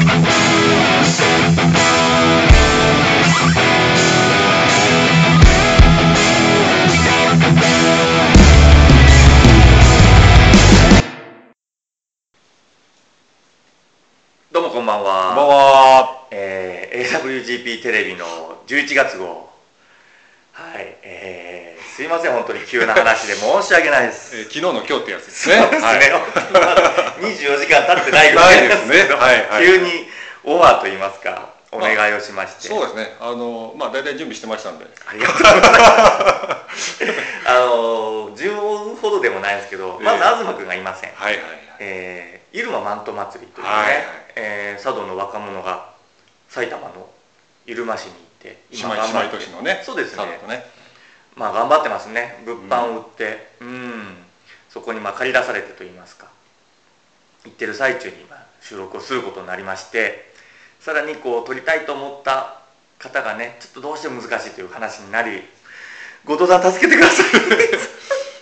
どうもこんばんは。こんばんは。えー AWGP テレビの11月号。はい、えー、すいません、本当に急な話で申し訳ないです。えー昨日の今日ってやつですそうね。ですね、はい 24時間経ってないぐらないですねけど はいはい急にオファーと言いますか、お願いをしまして。そうですね。あのまあ大体準備してましたんで。ありがとうございます。あの、10ほどでもないですけど、まず東君がいません。はいはいはい。えー、入間マント祭りというね、はいはいえー佐渡の若者が埼玉の入間市に行って姉妹姉妹都市のね。そうですね佐渡とね。まあ頑張ってますね物販を売ってうんそこにまあ借り出されてといいますか行ってる最中にまあ収録をすることになりましてさらにこう撮りたいと思った方がねちょっとどうしても難しいという話になり後藤さん助けてください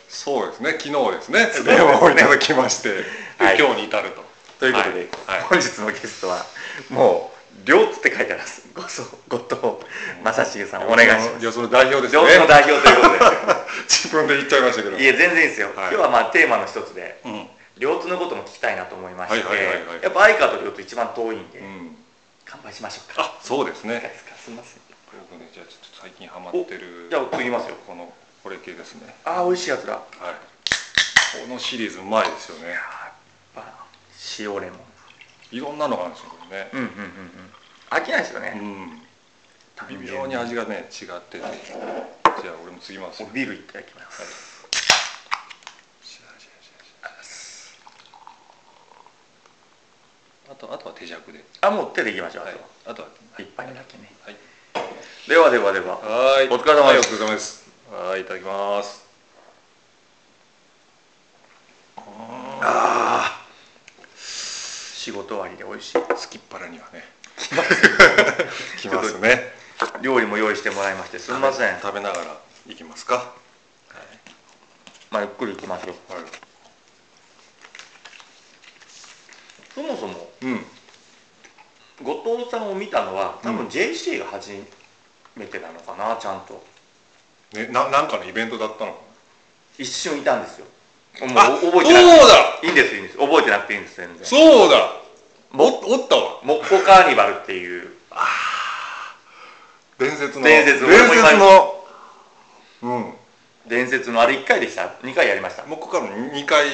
そうですね。昨日ですね。電話をいただきまして、ではい今日に至ると。ということで、はいはい本日のゲストはもう両津って書いてあります後藤正重さんお願いしますいやその代表です両津のね。代表ということで 自分で言っちゃいましたけど。いや全然いいですよ、はい今日はまあテーマの一つでうん。両津のことも聞きたいなと思いまして、はいはいはいはいやっぱ相川と両津一番遠いんで、うん。乾杯しましょうかあ、そうですね。すかすみません僕ねじゃあちょっと最近ハマってる。じゃあ次いますよこのこれ系ですね。ああ美味しいやつだやっはい。このシリーズうまいですよね。ぱ塩レモンいろんなのがあるんですよこれね。うんうんうんうん飽きないですよね、うん。微妙に味がね違っててじゃあ俺も次ますおビールいただきます、はいシャーシャーシャーシャーあとあとは手酌で、あもう手でいきましょう、はい。あとは、一杯目だけね。はい。ではではでは。はい。お疲れ様です。はいお疲れ様です。はいいただきます。ああ仕事終わりで美味しい。すきっ腹にはね。きますね。料理も用意してもらいましてすみません。食べながらいきますか。まあゆっくり行きましょう。はいそもそもうん。後藤さんを見たのは多分うん JC が初めてなのかなちゃんと。ねななんかのイベントだったの？か一瞬いたんですよ。も覚えてなくそうだ。ていいんですいいんです。覚えてなくていいんです全然。そうだ。おもおったわ。モッコカーニバルっていう。伝説の。伝説伝説の。うん。伝説の。あれ1回でした？2回やりました。もうここから2回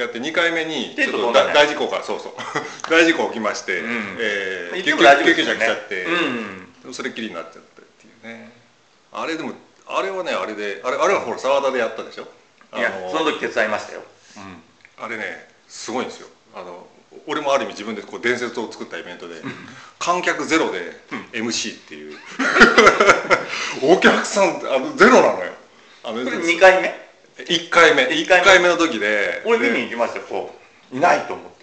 やって2回目にちょっと大大事故がそうそう。大事故起きまして、うん。えー救急車来ちゃって、うん。それっきりになっちゃったっていうね。あれでもあれはねあれであれあれはほら沢田でやったでしょ？いやその時手伝いましたよ、あれねすごいんですよ。あの俺もある意味自分でこう伝説を作ったイベントで観客ゼロで MC っていう。お客さんあのゼロなのよ。あのこれ2回目？1回目一1回目。回目の時で。俺見でに行きましたよこう。いないと思って。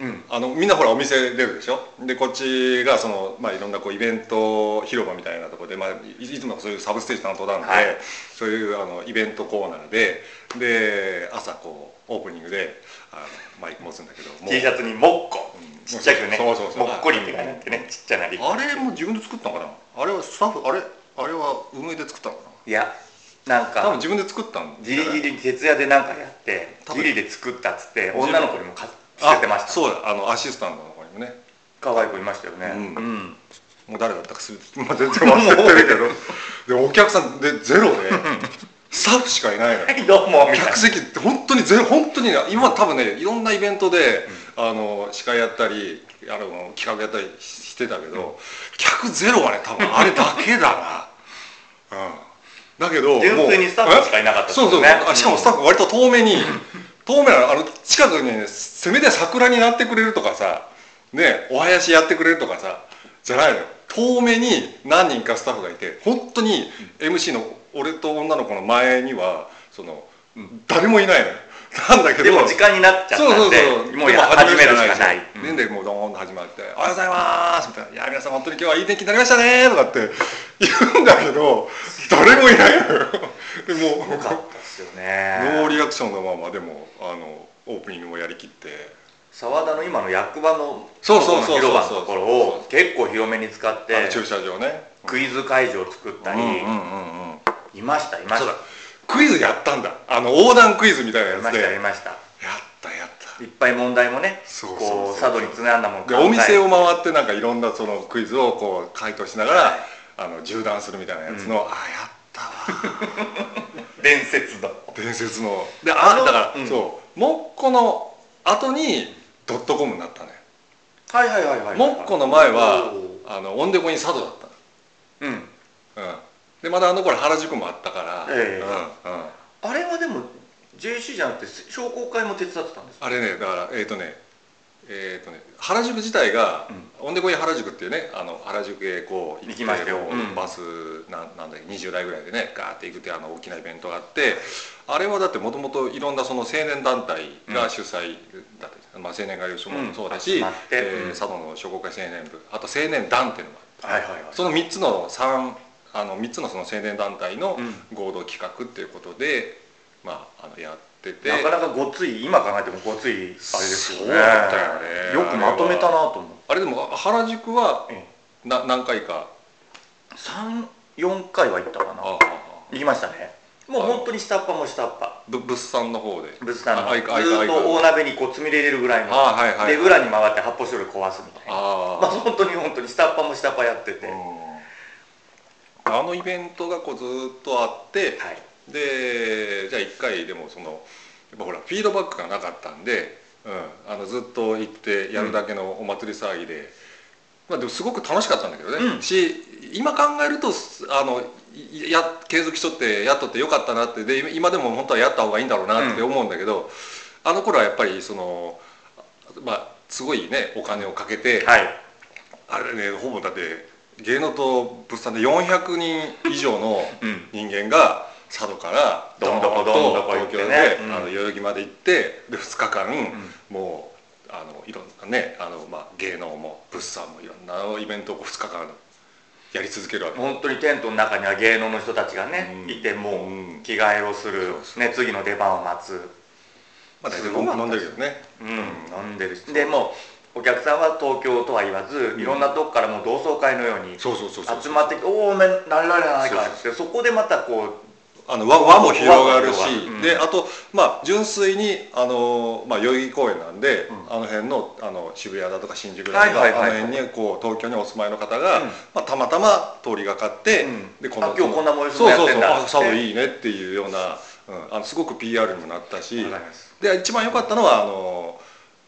うん。うん。あのみんなほらお店出るでしょ？でこっちがその、まあ、いろんなこうイベント広場みたいなところで、まあ、いいつもそういうサブステージ担当なんで、はい。そういうあのイベントコーナーでで朝こうオープニングであのマイク持つんだけど T シャツに「モッコ」うん。ちっちゃくねそうそうそう。もっこりって書いてあってねちっちゃなリあれも自分で作ったのかな？あれはスタッフあれあれは運営で作ったのかいやなんな多分か自分で作ったんギリギリ徹夜でなんかやってギリで作ったっつって分女の子にもかあ捨ててました。そうだ。あのアシスタントの子にもね。可愛い子いましたよね。うん。うん。もう誰だったかする、まあ、全然忘れてるけど。でお客さんでゼロで。スタッフしかいないのよ。はいどうもみたいな。客席って本当にゼロ本当にね今多分ねいろんなイベントで、あの司会やったりあの企画やったりししてたけど、客ゼロはね多分あれだけだな、うん、だけど純粋にスタッフしかいなかったですそうそうそう、ねあしかもスタッフ割と遠目に 遠目なのあの近くにねせめて桜になってくれるとかさねお囃子やってくれるとかさじゃないのよ。遠目に何人かスタッフがいて本当に MC の俺と女の子の前にはその誰もいないのよなんだけど。でも時間になっちゃったそうそうんでそう。もうや始めるしかない。でもでもうドーンと始まって「おはようございます」みたいな「いや皆さん本当に今日はいい天気になりましたね」とかって言うんだけど誰もいないのよ。でもよかったですよねノーリアクションのままでもあのオープニングもやりきって。沢田の今の役場のそうそうそうそう。広場のところを結構広めに使っあての駐車場ねクイズ会場を作ったり、うんうんうんうんいましたいましたクイズやったんだ。あの横断クイズみたいなやりましたややつでやりました。ったやった。いっぱい問題もねそうそうそう。こう佐渡につなんだもんでお店を回ってなんかいろんなそのクイズをこう回答しながら、はい。あの縦断するみたいなやつの、あやったわ伝説の。伝説の。であだから、うん。そう。モッコの後にドットコムになったね。はいはいはいはいモッコの前はおあのオンデコに佐渡だっーうん。うんでまだあの頃原宿もあったから、ええ。うんうん。あれはでも JC じゃなくて商工会も手伝ってたんですか？あれねだからえっ、とねえっ、とね原宿自体が、オンデコイ原宿っていうねあの原宿へこう行きましたよこううん。バスなんなんだっけ20代ぐらいでねガーって行くってあの大きなイベントがあってあれはだってもともといろんなその青年団体が主催だった、まあ、青年会所もそうだし、うん。えーうん佐渡の商工会青年部あと青年団っていうのもあってはいはいはい。その3つの3あの3つのその青年団体のうん。合同企画っていうことで、まあ、あのやってて。なかなかごつい今考えてもごついあれですよね。よね。よくまとめたなと思ってあれでも原宿はえな何回か？34回は行ったかな。行きましたね。もう本当に下っ端も下っ端。ぶ物産の方で。物産のずっと大鍋にこうつみれ入れるぐらいの。あはいはい。はいで裏に回って発泡スチロール壊すみたいな。あまあ本当に本当に下っ端も下っ端やってて、うん。はあのイベントがこうずっとあってい。でじゃあ1回でもそのやっぱほらフィードバックがなかったんで、うん、あのずっと行ってやるだけのお祭り騒ぎで、まあでもすごく楽しかったんだけどね、うん。し今考えるとあのいや継続しとってやっとってよかったなってで今でも本当はやった方がいいんだろうなって思うんだけど、あの頃はやっぱりそのまあすごいねお金をかけて、はい。あれねほぼだって芸能と物産で400人以上のうん。人間が佐渡からどんどこど東京で、うん。あの代々木まで行ってで2日間、もうあのいろんなねあの、まあ、芸能も物産もいろんなイベントを2日間やり続けるわけ。本当にテントの中には芸能の人たちがね、うん。いてもううん。着替えをするそう、そうね、次の出番を待つ、まあ大体飲んでるけどねうん、飲んでるし。でもうお客さんは東京とは言わず、ん。いろんなとこからもう同窓会のようにそうそうそうそう。集まってきて「おおめ何られないか」ってそこでまたこあの輪輪も広がるし、うん。であとまあ純粋にあの、まあ、代々木公園なんで、うん。あの辺のあの渋谷だとか新宿だとか、はいはいあの辺にこう東京にお住まいの方が、うん。まあ、たまたま通りがかって、うん。であ今日こんな催しそうそうそう。もやってんだ。あ佐渡いいねっていうような、うん、あのすごく PR にもなったしで一番良かったのはあの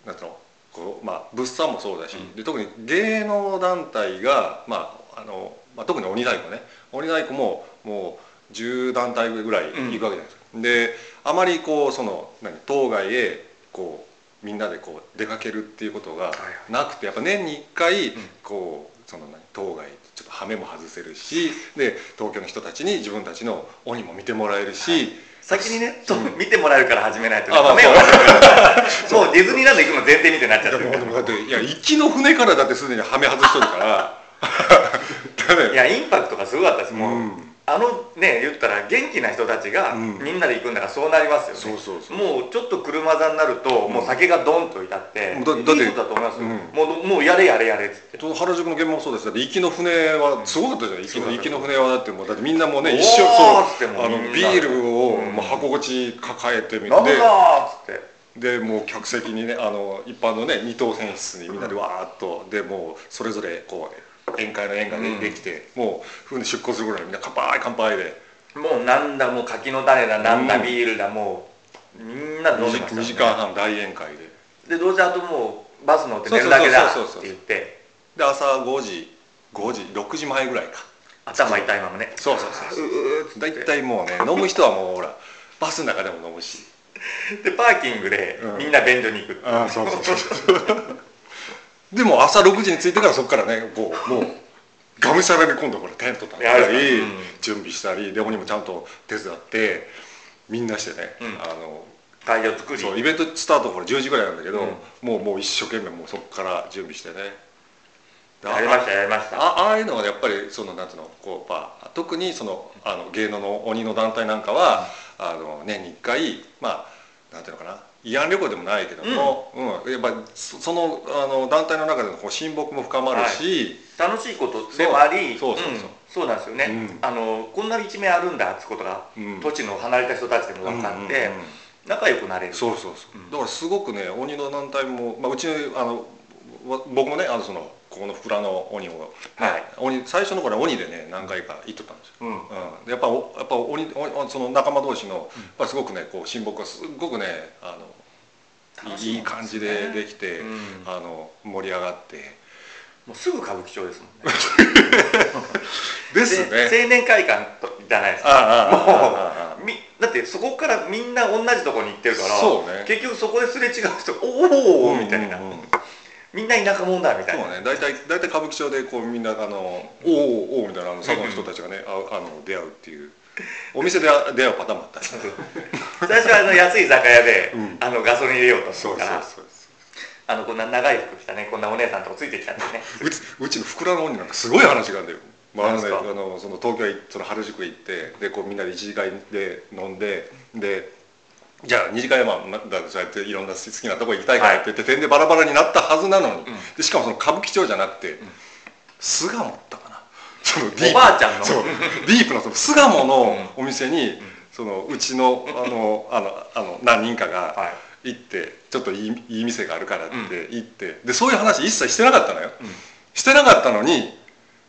なんていうのこう、まあ、物産もそうだし、うん。で特に芸能団体が、まああのまあ、特に鬼太鼓ね。鬼太鼓ももう10団体ぐらい行くわけじゃないですか、であまりこうその何当該へこうみんなでこう出かけるっていうことがはいなくてやっぱ年に1回ん。こうその何当該ちょっと羽目も外せるしで東京の人たちに自分たちの鬼も見てもらえるし、先にね、そう見てもらえるから始めないとね。あまあダメよもうディズニーランド行くの前提みたいになっちゃってるでもだっていや行きの船からだってすでに羽目外しとるからだいやインパクトがすごかったですもう、うんあのね言ったら元気な人たちがうん。みんなで行くんだからそうなりますよね、そうそうそう。もうちょっと車座になると、もう酒がドンと至って、だだって。いいことだと思いますよ、うん。もうもうやれやれやれっつって。原宿の現場もそうですだって行きの船はすごかったじゃない？行きのうん行きの船はだってもうだってみんなもうね一生そう。あのビールをうん。もう箱ごち抱えてみなんだてーっつって。でもう客席にねあの一般のね二等船室にみんなでわーっと。でもうそれぞれこう宴会の宴がで,、うんできてもう船出港するぐらいみんな乾杯乾杯で。もうなんだもう柿の種だなん。だうんビールだもうみんなで飲んでました2よね。時間半大宴会で。でどうせあともうバス乗って寝るだけだってそうそうそうそう。言って。で朝5時5時6時前ぐらいか。頭痛いままね。そうそうそうう。大体もうね飲む人はもうほらバスの中でも飲むし。でパーキングでうん。みんな便所に行く。うああそうそうそうでも朝6時に着いてからそこからねこうもうがむしゃらに今度これテント立てたり、うん準備したりで鬼もちゃんと手伝ってみんなしてね、うん。あの会場作り。そうイベントスタートこれ10時ぐらいなんだけど、うん。もうもう一生懸命もうそこから準備してね。でやりましたやりました。あああいうのはやっぱりそのなんつうのこう、まあ、特にそのあの芸能の鬼の団体なんかは、あの年に1回まあなんていうのかな慰安旅行でもないけども、うん。やっぱりそそのあの団体の中でのこう親睦も深まるし、楽しいことでもありそうそうそう。そうん。そうなんですよね、うん。あのこんな一面あるんだってことが、うん。土地の離れた人たちでも分かって、仲良くなれる。そうそうそう、うん。だからすごくね鬼の団体も、まあ、うちのあのわ僕もねあのそのここの蔵の鬼を、はい。鬼最初の頃は鬼でね何回か行っとったんですよ、うん。うん、でやっぱおやっぱ鬼おその仲間同士のやっぱりすごくねこう親睦がすごくねあのいい感じでできて、うん。あの盛り上がって。もうすぐ歌舞伎町ですもんね。ですね。で青年会館とじゃないですか。ああみだってそこからみんな同じところに行ってるからそうね。結局そこですれ違う人おおみたいな、うん。うんうんみんな田舎者だみたいな。そうね。大体大体歌舞伎町でこうみんなあの「おおおお」みたいなあの佐渡の人たちがねああの出会うっていう。お店で出会うパターンもあったり 最初はあの安い居酒屋で、うん。あのガソリン入れようとすそうそうるからそう。あのこんな長い服着たねこんなお姉さんとこついてきたんですね。うちうちの福良の鬼なんかすごい話があるんだよ、まああのね、あのその東京へその原宿行ってでこうみんなで一次会で飲んででじゃあ二次会はまあだそうやっていろんな好きなとこ行きたいからって言って、点でバラバラになったはずなのに、でしかもその歌舞伎町じゃなくて、巣鴨ったかな。そのディープおばあちゃんの。そ う。ディープの巣鴨のお店に、そのうちのあのあのあの何人かがはい。行ってちょっといいいい店があるからって行って、でそういう話一切してなかったのよ、うん。してなかったのに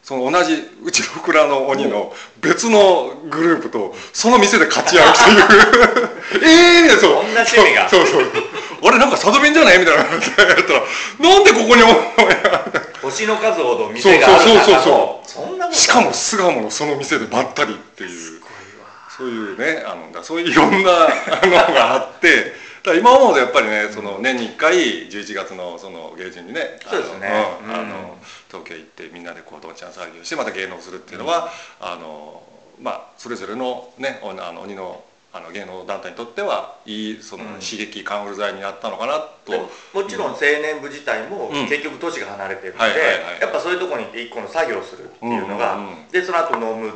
その同じうちの福良の鬼の別のグループとその店で勝ち合うっていう。ええみたいなそう。こんな趣味が。そうそうそう。あれなんか佐渡弁じゃない？みたいな。やったらなんでここに星の数ほど店があるそうそう中そうのそんなことしかも巣鴨のその店でばったりっていう。すごいわそういうねあのだそういういろんなあのがあってだ今思うとやっぱりねその年に1回11月のその芸人にねそうですね。うんあうん。の東京行ってみんなでこうどんちゃん騒ぎをしてまた芸能をするっていうのは、あのまあそれぞれのねおあの鬼のあの芸能団体にとってはいいそのうん。刺激カンフル剤になったのかなと、でももちろん青年部自体もうん。結局都市が離れてるのでやっぱそういうところに行って一個の作業をするっていうのが、でその後飲む。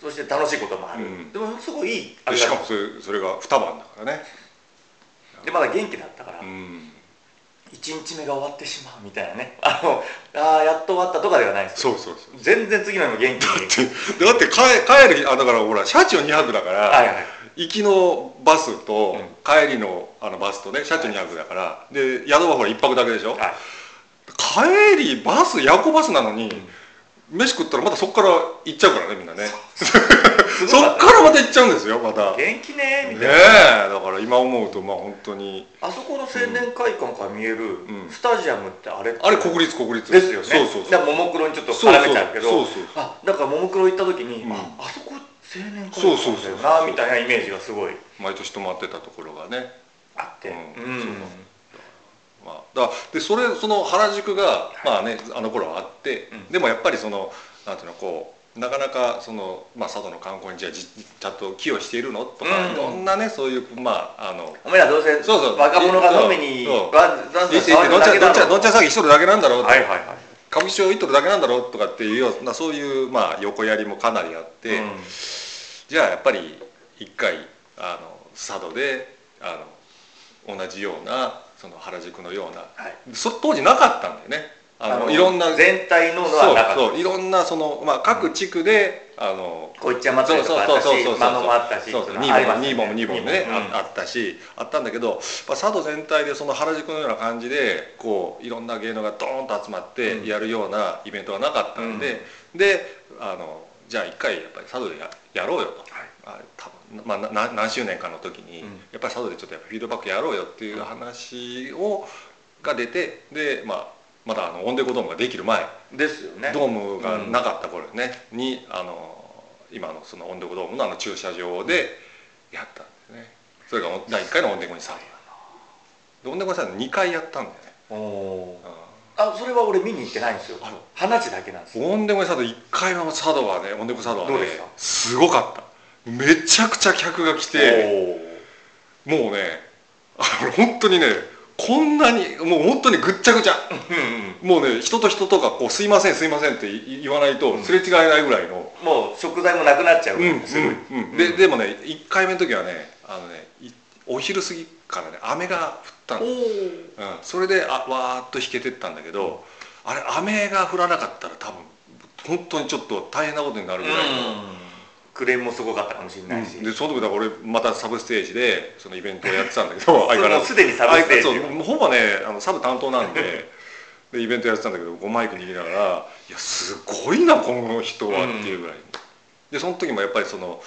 そして楽しいこともある、うん。でもすごいいい。しかもそれそれが二晩だからね、でまだ元気だったから、うん、1日目が終わってしまうみたいなね。あのあーやっと終わったとかではないですよ。そうそうそう。全然次の日も元気にだって帰帰る日あだからほら車中2泊だから、はいはい行きのバスとうん。帰りのあのバスとね車中2泊だからで宿はほら1泊だけでしょ、はい。帰りバス夜行バスなのに、飯食ったらまたそこから行っちゃうからねみんなねそっからまた行っちゃうんですよまた。ね元気ねみえたいな、だから今思うとまあ本当に。あそこの青年会館から見えるん。スタジアムってあれってあれ国立国立ですよね。そうそうそう。だからももクロにちょっと絡めちゃうけどそうそうあだからももクロ行った時に、うん。ああそこ青年会館そうそうだよなみたいなイメージがすごい。毎年泊まってたところがね。あって。ううん。ん、そう。まあ、だでそれその原宿がまあねあの頃はあって、うん。でもやっぱりそのなんていうのこうなかなかその、まあ、佐渡の観光にじゃちゃんと寄与しているの？とか、うん。いろんなねそういうまああのお前らどうせそうそう。若者が飲みにそう。わざわざいいってどんちゃんどんちゃんどんちゃんは騒ぎ一人だけなんだろうと、いはいはい。歌舞伎町行っとるだけなんだろうとかっていうようなそういうまあ横やりもかなりあって、うん。じゃあやっぱり一回あの佐渡であの同じようなその原宿のようなはい。そ当時なかったんだよねあのいろんな全体ののはなかった。そうそういろんなその、まあ、各地区であのこいっちゃ祭りとかあったし間野もあったしそうそうっていうのはありますよ2本も2本もね、うん。ああったしあったんだけど、まあ、佐渡全体でその原宿のような感じでこういろんな芸能がドーンと集まってやるようなイベントがなかったんで、であのじゃあ一回やっぱり佐渡でややろうよと。あ多分まあ、何周年かの時に、うん。やっぱり佐渡でちょっとやっぱフィードバックやろうよっていう話をが出てで、まあ、まだあのオンデコドームができる前。ですよね。ドームがなかった頃ね、にあの今のそのオンデコドームのあの駐車場でやったんですね。それが第1回のオンデコにさオンデコにさ2回やったんだよね、おおうあそれは俺見に行ってないんですよ。花地だけなんですオンデコに佐渡1回目の佐渡はねオンデコ佐渡はねどうでした？すごかった。めちゃくちゃ客が来てもうねあの本当にねこんなにもう本当にぐっちゃぐちゃ。もうね人と人とがこう「すいませんすいません」って言言わないとすれ違えないぐらいの、もう食材もなくなっちゃううんすぐうんうん。ででもね1回目の時はねあのねいお昼過ぎからね雨が降ったの、それであわーっと引けてったんだけど、あれ雨が降らなかったら多分本当にちょっと大変なことになるぐらいの。クレームもすごかったかもしれないし、でその時だから俺またサブステージでそのイベントをやってたんだけど それもうすでにサブステージほぼねあのサブ担当なんででイベントやってたんだけどマイク握りながら「いやすごいなこの人は」っていうぐらい、でその時もやっぱりその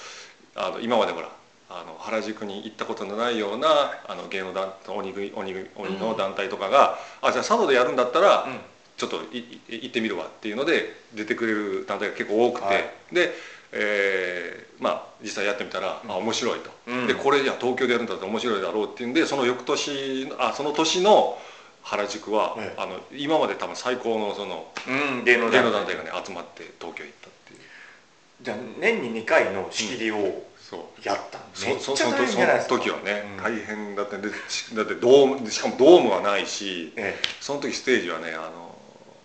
あの今までほらあの原宿に行ったことのないようなあの芸能団鬼鬼鬼鬼の団体とかが「あじゃあ佐渡でやるんだったら、うん。ちょっと行ってみるわっていうので出てくれる団体が結構多くて、はい。で、えーまあ実際やってみたら、あ面白いと、うん。でこれじゃあ東京でやるんだったら面白いだろうっていうんでその翌年あその年の原宿は、ええ。あの今まで多分最高のそのうん芸能芸団体。能団体がね集まって東京行ったっていう。じゃあ年に2回の仕切りをそう。やったんそめっちゃ大そその変じゃないですか。時はね、うん。大変だってでしだってドームしかもドームはないしえその時ステージはねあの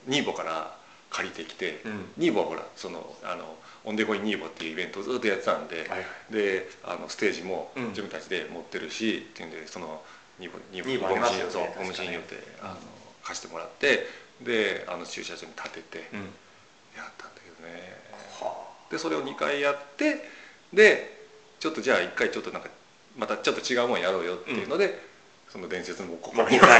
ニーボから借りてきて、えうん。ニーボはほらそのあのオンデコインニーボっていうイベントをずっとやってたんで、はいであのステージもうん。自分たちで持ってるし、っていうんでそのニーボニニーボありますよねそう確かにゴムシン用ってあの貸してもらってであの駐車場に建ててうん。やったんだけどね、はでそれを2回やってでちょっとじゃあ1回ちょっとなんかまたちょっと違うもんやろうよっていうので、その伝説のこあ もう2回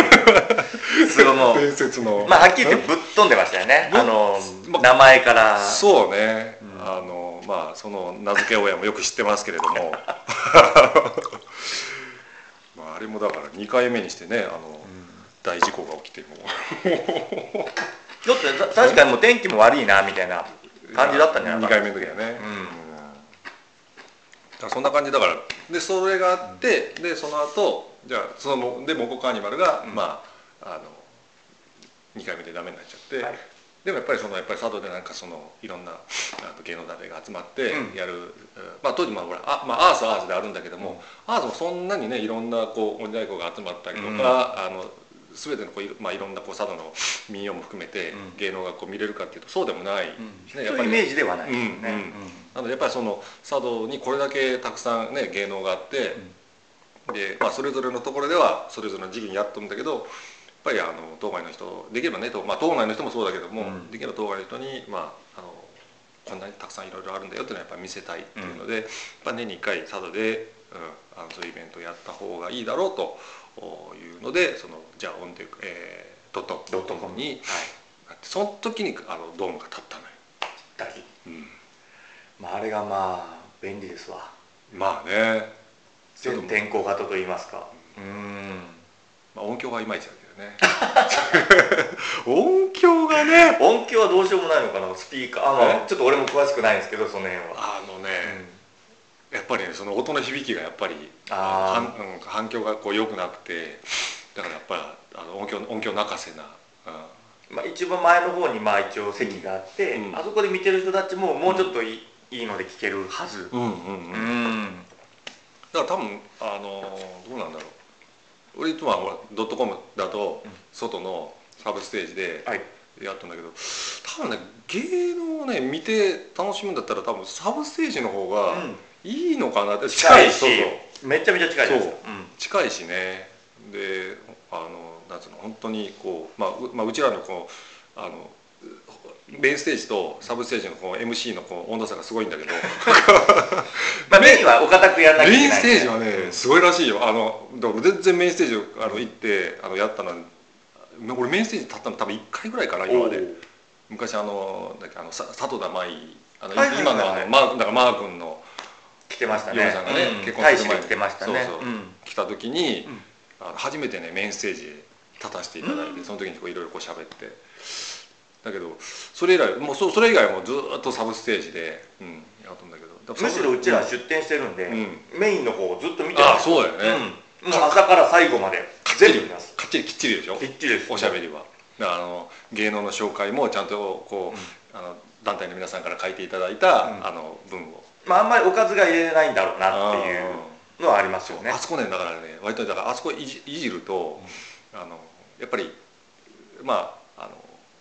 すごいもう伝説の。まあはっきり言ってぶっ飛んでましたよね。あのま名前から。そうね、うんあのまあその名付け親もよく知ってますけれども。まああれもだから2回目にしてねあの、大事故が起きても。ちょっとた確かにもう天気も悪いなみたいな感じだったんじゃない2回目の時はね、うん。そんな感じだからでそれがあって、でその後じゃあそのでモコカーニバルが、うん。まああの2回目でダメになっちゃって、はいでもやっぱりそのやっぱり佐渡でなんかそのいろんなあの芸能団体が集まってうん。やる、えーまあ当時まあほらあ、まあ、アースはアースであるんだけども、アースもそんなにねいろんなこう鬼太鼓が集まったりとか、うん。あの全てのこうまあ、いろんなこう佐渡の民謡も含めてうん。芸能がこう見れるかっていうとそうでもない、そういうイメージではない。ですよね、うん。うん。なのでやっぱりその佐渡にこれだけたくさんね芸能があって、で、まあ、それぞれのところではそれぞれの時期にやっとるんだけどやっぱりあの当該の人できればね、とまあ、当該の人もそうだけども、うん。できれば当該の人に、まあ、あのこんなにたくさんいろいろあるんだよっていうのはやっぱ見せたいっていうので、やっぱ年に1回佐渡で、うん、あのそういうイベントをやった方がいいだろうというのでそのじゃあオンデえー、ドットドットコムに。はい。その時にあのドームが立ったのよ。だりうん。まあ、あれがまあ便利ですわ。まあね。ちょっと全天候型といいますか。うん。まあ、音響はいまいちだけどね。音響がね。音響はどうしようもないのかなスピーカー。あ、まあ、え？ちょっと俺も詳しくないんですけどその辺は、あのね、やっぱりねその音の響きがやっぱり反,、うん、反響がこう良くなくてだからやっぱりあの音響音響泣かせな、うん。まあ、一番前の方にまあ一応席があって、うん。あそこで見てる人たちももうちょっといい,、いいので聞けるはず。うんうんうん。うん。だから多分あのどうなんだろう俺いつもはほらドットコムだとうん。外のサブステージではい。やったんだけど多分ね芸能をね見て楽しむんだったら多分サブステージの方がいいのかなって、近いしそうそうめちゃめちゃ近いですそう。近いしね。であのなんつうの本当にこう、まあ、うまあうちらのこうあのメインステージとサブステージのこう MC のこう温度差がすごいんだけど。まあ、メインはお堅くやらなきゃいけないメインステージはねすごいらしいよ。あのだから全然メインステージあの行ってあのやったのは俺メインステージ立ったの多分1回ぐらいかな今まで。昔あのだっけあのさ里田舞あの、はいはいはい今のあのマーだからマー君の来てましたね。嫁さんがねうん結婚する前にで来てましたね。そうそう。うん。来た時に、うん。あの初めてねメインステージへ立たせていただいて、うん。その時にこういろいろこう喋ってだけどそれ以来もうそそれ以外はもうずーっとサブステージで、うん、やったんだけど。むしろうちら出店してるんで、うん。メインの方をずっと見てます。あそうだよね、うん、もう朝から最後まで全部見ます。かっちりきっちりでしょ？きっちりです。おしゃべりは。あの芸能の紹介もちゃんとこう、うん。あの団体の皆さんから書いていただいた、うん。あの文を。まああんまりおかずが入れれないんだろうなっていうのはありますよね。あそこねだからね割とだからあそこいじいじると、あのやっぱりまあ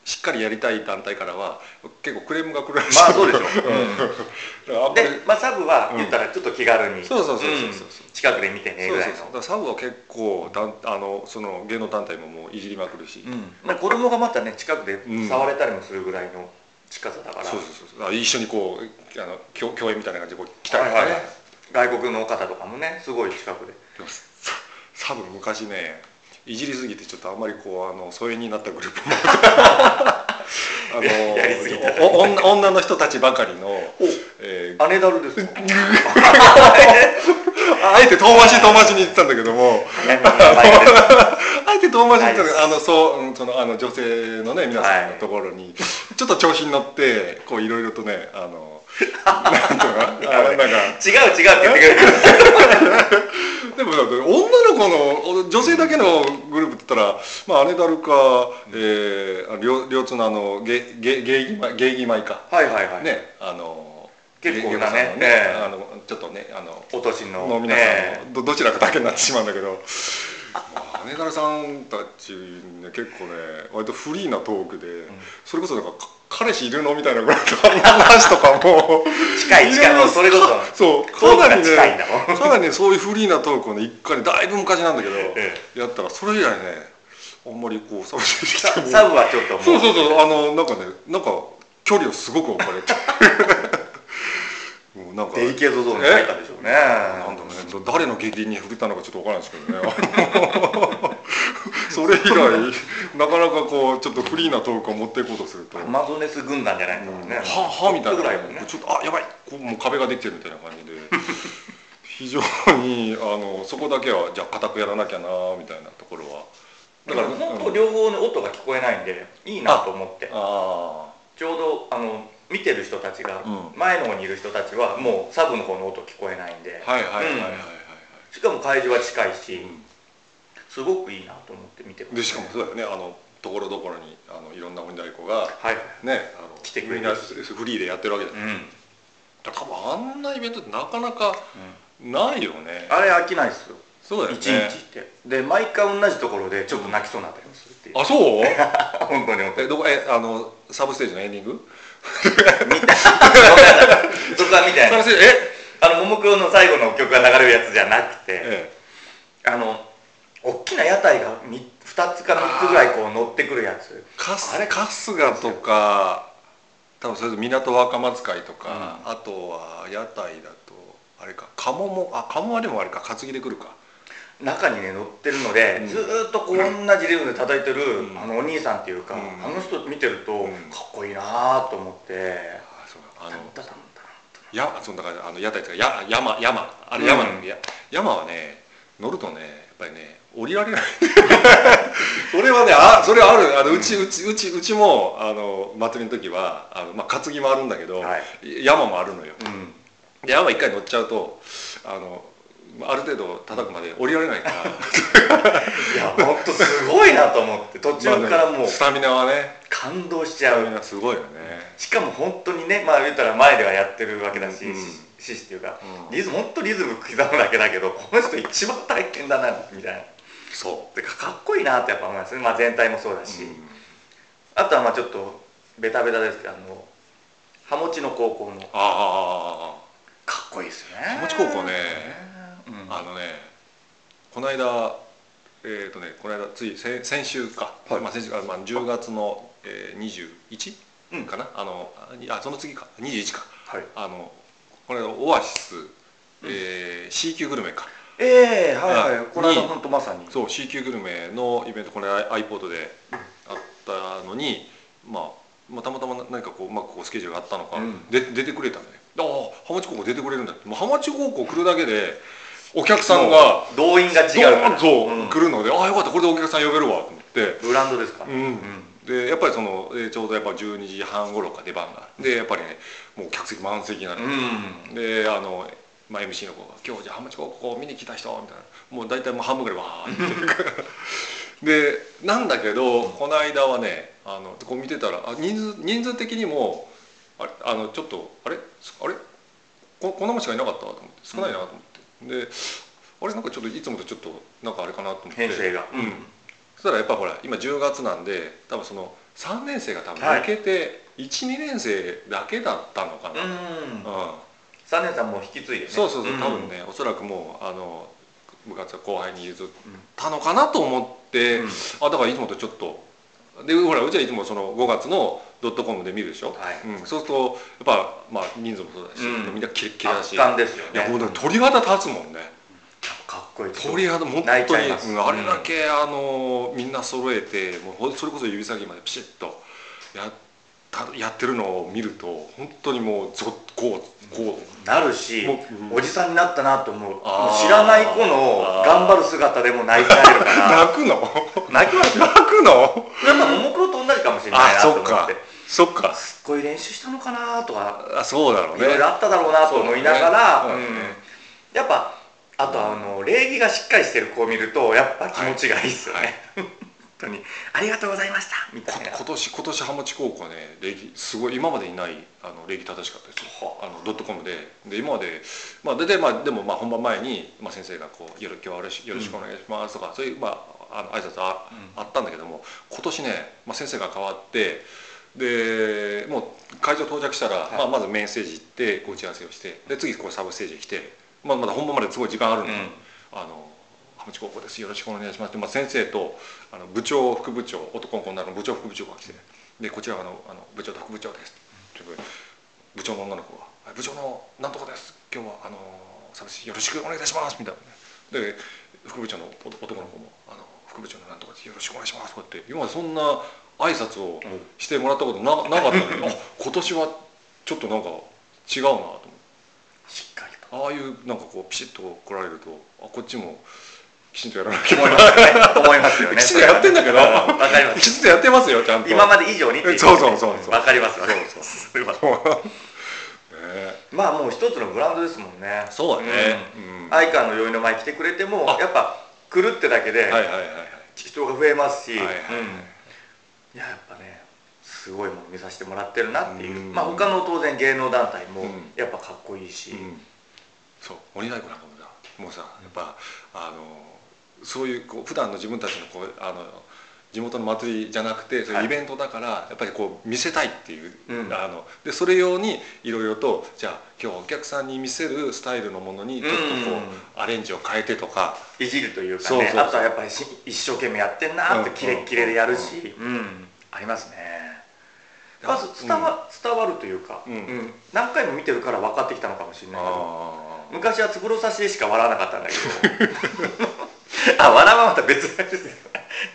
しっかりやりたい団体からは結構クレームが来るらしい。まあそうでしょ。う、だからあん。で、まあ、サブは言ったらちょっと気軽に、そうそうそうそうそううん。近くで見てねそうぐらいの。そうそうだからサブは結構だんあのその芸能団体ももういじりまくるし、うん。まあ、子供がまたね近くでうん。触れたりもするぐらいの近さだから、そうそうそうそう。あ一緒にこうあの共共演みたいな感じでこう来たりとかね、はいはいはい外国の方とかもねすごい近くで。でサブ昔ねいじりすぎてちょっとあんまりこうあの疎遠になったグループも。あ のやりすぎた。お女女の人たちばかりの、えーアネダルですか？あえて遠回し遠回しに言ってたんだけども。あ えて遠回しに言ってたんだけはい。どあのそううんそのあの女性のね皆さんのところに、ちょっと調子に乗ってこういろいろとねあのなんていうのかなんか。違 う違うって言ってくれる。でも女の子の女性だけのグループって言ったら、まあ、姉ダルか、えー、あの両両津のあのゲゲゲイギマゲイギマイか、はいはいはい、ねあの結構なね。ゲイギマさんのええ。あのちょっとねあのお年のの皆さんの、えどどちらかだけになってしまうんだけど。姉ダルさんたちね結構ね割とフリーなトークで、それこそなんかか彼氏いるの？みたいなぐらいの話とかも。え近い近い。もうそれこそ。そう。かなりね近いんだもん。さらにそういうフリーなトークをね一回ねだいぶ昔なんだけど、えやったらそれ以来ねあんまりこうサブササブはちょっともう。そうそうそうあのなんかねなんか距離をすごく置かれて。もうなんかデリケートゾーンに入ったでしょうね。なんだろうね。誰の下痢に触れたのかちょっとわからないですけどね それ以来なかなかこうちょっとフリーなトークを持っていこうとすると。アマゾネス軍団じゃないですかね、ははみたいな。ね。ちょっとあやばい。こうもう壁ができてるみたいな感じで。非常にあのそこだけはじゃあ固くやらなきゃなみたいなところは。だから本当両方の音が聞こえないんでいいなと思って。あちょうどあの見てる人たちが、うん。前の方にいる人たちはもうサブの方の音聞こえないんで、あはいはいはいはいはい、しかも会場は近いし、うんすごくいいなと思って見てます。でしかもそうだよね。あのところどころにあのいろんな鬼太鼓がはい。ねあの 来てくれる。みんなフリーでやってるわけだうん、うん、だから多分あんなイベントってなかなかないよね。あれ飽きないですよ。そうだよね。一日って。で毎回同じところでちょっと泣きそうになったりもするっていう、あそう？本当に本当に。えどこ？えあのサブステージのエンディング？見た。そこは見てないサブステージ？え？あのももクロの最後の曲が流れるやつじゃなくて、え。あの大きな屋台がみ2つか3つぐらいこう乗ってくるやつ。あれ春日とか多分それと港若松会とか、あとは屋台だとあれか鴨もあ鴨はでもあれか担ぎで来るか。中にね乗ってるので、うん。ずーっとこう同じリズムで叩いてる、うん。あのお兄さんっていうか、うん。あの人見てると、うん。かっこいいなと思って。あそう。あのやそんな感じ。あの屋台とかや山山。あれ山の、うんや山はね乗るとねぱりね降りられない。それはねあそれはある。あのうちうちうちうちもあの祭りの時はあの、まあ、担ぎもあるんだけど、はい。山もあるのよ。うん。で山一回乗っちゃうとあのある程度叩くまで降りられないから。いや本当すごいなと思って途中からもう。スタミナはね感動しスちゃう。タミナすごいよね、しかも本当にねまあ言ったら前ではやってるわけだし、うん獅子っていうかうん。リズム本当リズム刻むだけだけどこの人一番大変だなみたいな。そでかかっこいいなってやっぱ思います。ね、まあ、全体もそうだう、し、うん。あとはまあちょっとベタベタですけどあのハモチの高校の。あかっこいいですよね。ハモチ高校ね。うん。あああのねこの間えっ、とねこの間つい先先週か、はい。まあ、先週あまあ、10月の、えー、21、うん。かな。あのああその次か。21か。はい。あのこれオアシス、えー C 級グルメか。ええはいはい。あこの間に本当まさに。そう C 級グルメのイベントこれ iPod であったのに、まあ、まあたまたま何かこううまくこうスケジュールがあったのか、うん。で出てくれたね。ああ浜地高校出てくれるんだって。もう浜地高校来るだけでお客さんが動員が違うドーンそう、うん。来るのでああよかったこれでお客さん呼べるわと思って。ブランドですか？うんでやっぱりその、えーちょうどやっぱ12時半頃か出番がでやっぱりねもう客席満席なの、うん。であの、まあ、MC の子が「今日じゃあ浜地高校見に来た人」みたいな。もう大体もう半分ぐらいわーって でなんだけど、この間はねあのこう見てたらあ人数人数的にもあれあのちょっとあれ？あれ？ここんなもんしかいなかったと思って少ないなと思って、であれ？なんかちょっといつもとちょっとなんかあれかなと思って。編成が。うんそしたらやっぱほら今10月なんで多分その3年生が多分はい。抜けて、12年生だけだったのかな、うん。うん。3年さんもう引き継いでね。そうそうそう、ん。多分ねおそらくもうあの部活は後輩に譲ったのかなと思って、うん。あだからいつもとちょっとでほらうちはいつもその5月のドットコムで見るでしょ、はい。うん、そうするとやっぱまあ人数もそうだし、うん。みんなキレッキレだし圧巻ですよね。いやもうね鳥肌立つもんねかっこいい鳥肌本当に、あれだけ、あのみんな揃えてもうそれこそ指先までピシッとややってるのを見ると本当にもうぞっこうこうなるしもうおじさんになったなと思う。もう知らない子の頑張る姿でも泣いちゃえるから。泣くの？泣きますよ。泣くの？やっぱももクロと同じかもしれないなと思って。そっか。すっごい練習したのかなとかあそうだろうね。いろいろあっただろうなと思いながらうん。やっぱあとあの礼儀がしっかりしてる子を見るとやっぱ気持ちがいいっすよね、はい。本当に。ありがとうございました。みたこいな。今年今年浜地高校はね礼儀すごい今までにないあの礼儀正しかったですよ。あ。のドットコムで。で今までまあ大体まあでもまあ本番前に、まあ、先生がこうよろ今日はよろしよろしくお願いしますとか、そういうまああの挨拶あ,、あったんだけども今年ね、まあ、先生が変わってでもう会場到着したら、はい。まあ、まずメインステージ行って打ち合わせをしてで次こうサブステージに来て、まあ、まだ本番まですごい時間あるん。あの浜地高校です。よろしくお願いします。って、まあ、先生とあの部長副部長男の子になる部長副部長が来てでこちらはあのあの部長と副部長です。って部長の女の子がはい「部長のなんとかです。今日はあのサージよろしくお願いいたします」みたいな。ねで副部長の男の子も「あの副部長のなんとかです。よろしくお願いします」とかって今までそんな挨拶をしてもらったことななかったのにあ今年はちょっとなんか違うなと思って。しっかりとああいうなんかこうピシッと来られるとあこっちもきちんとやらなきゃ思いますよね思いますよね。きちんとやってんだけどわかります。きちんとやってますよちゃんと。今まで以上にっていそうそうそうそう。わかりますわかりそうます。それはねまあもう一つのブランドですもんね。そうだね。うん。うん相川の宵の前来てくれてもあ。やっぱ来るってだけで人が増えますし、はいはいうん。いややっぱねすごいもの見させてもらってるなっていう、うん。まあ他の当然芸能団体もうん。やっぱかっこいいし、うんそう鬼太鼓なんかもさもうさやっぱあのそういうこう普段の自分たちのこうあの地元の祭りじゃなくてそういうイベントだから、やっぱりこう見せたいっていう、うん。あのでそれ用にいろいろとじゃあ今日はお客さんに見せるスタイルのものにちょっとこう、うんアレンジを変えてとか。いじるというかね。そうそうそう。あとはやっぱりし一生懸命やってんなってうん。キレッキレでやるし、うん。ありますね。まず伝わ,、伝わるというか、うん。何回も見てるから分かってきたのかもしれないけど。あ昔はつぶろ差しでしか笑わなかったんだけど。あ笑わまた別です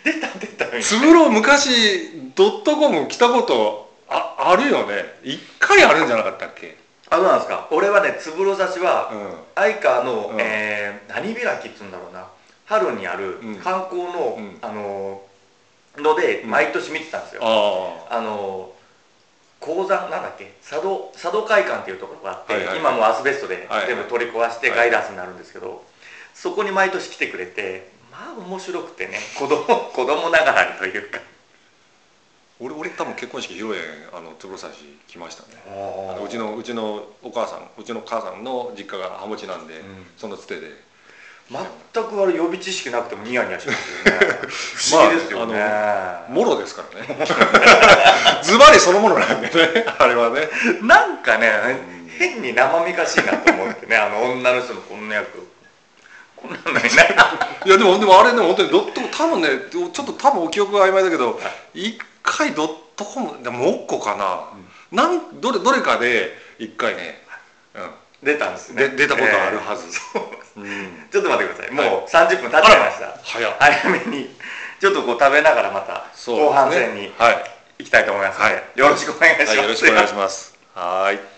出た出た。つぶろ昔ドットコム来たことああるよね。一回あるんじゃなかったっけ？あそうなんですか？俺はねつぶろ差しは、うん。相川の、うん。えー何開きっつうんだろうな。春にあるうん。観光の、うん。あののでうん。毎年見てたんですよ、ああの鉱山なんだっけ？佐渡佐渡会館っていうところがあって、はいはい。今もうアスベストではいはい。全部取り壊してはい。ガイダンスになるんですけど、そこに毎年来てくれてまあ面白くてね子供 子供ながらにというか。俺俺多分結婚式披露宴あのつぶろさし来ましたね。ああのうちのうちのお母さんうちの母さんの実家がハモチなんで、ん。そのつてで全くあれ予備知識なくてもニヤニヤしますよね。不思議ですよね、もろですからね。ズバリそのものなんでねあれはね。なんかね、うん変に生めかしいなと思ってねあの女の人のこんな役。こんなのにねい。やでもでもあれね本当にドット多分ねちょっと多分お記憶が曖昧だけど一回ドットコムでもモッコかな、なんどれどれかで一回ね、うん出たんですね。で出たことあるはず、えーそう。うん、ちょっと待ってください。もうはい。30分経っちゃいました。早っ。早めに。ちょっとこう食べながらまた後半戦にはい、行きたいと思いますので、はい。よろしくお願いします、はい、よろしくお願いします。はーい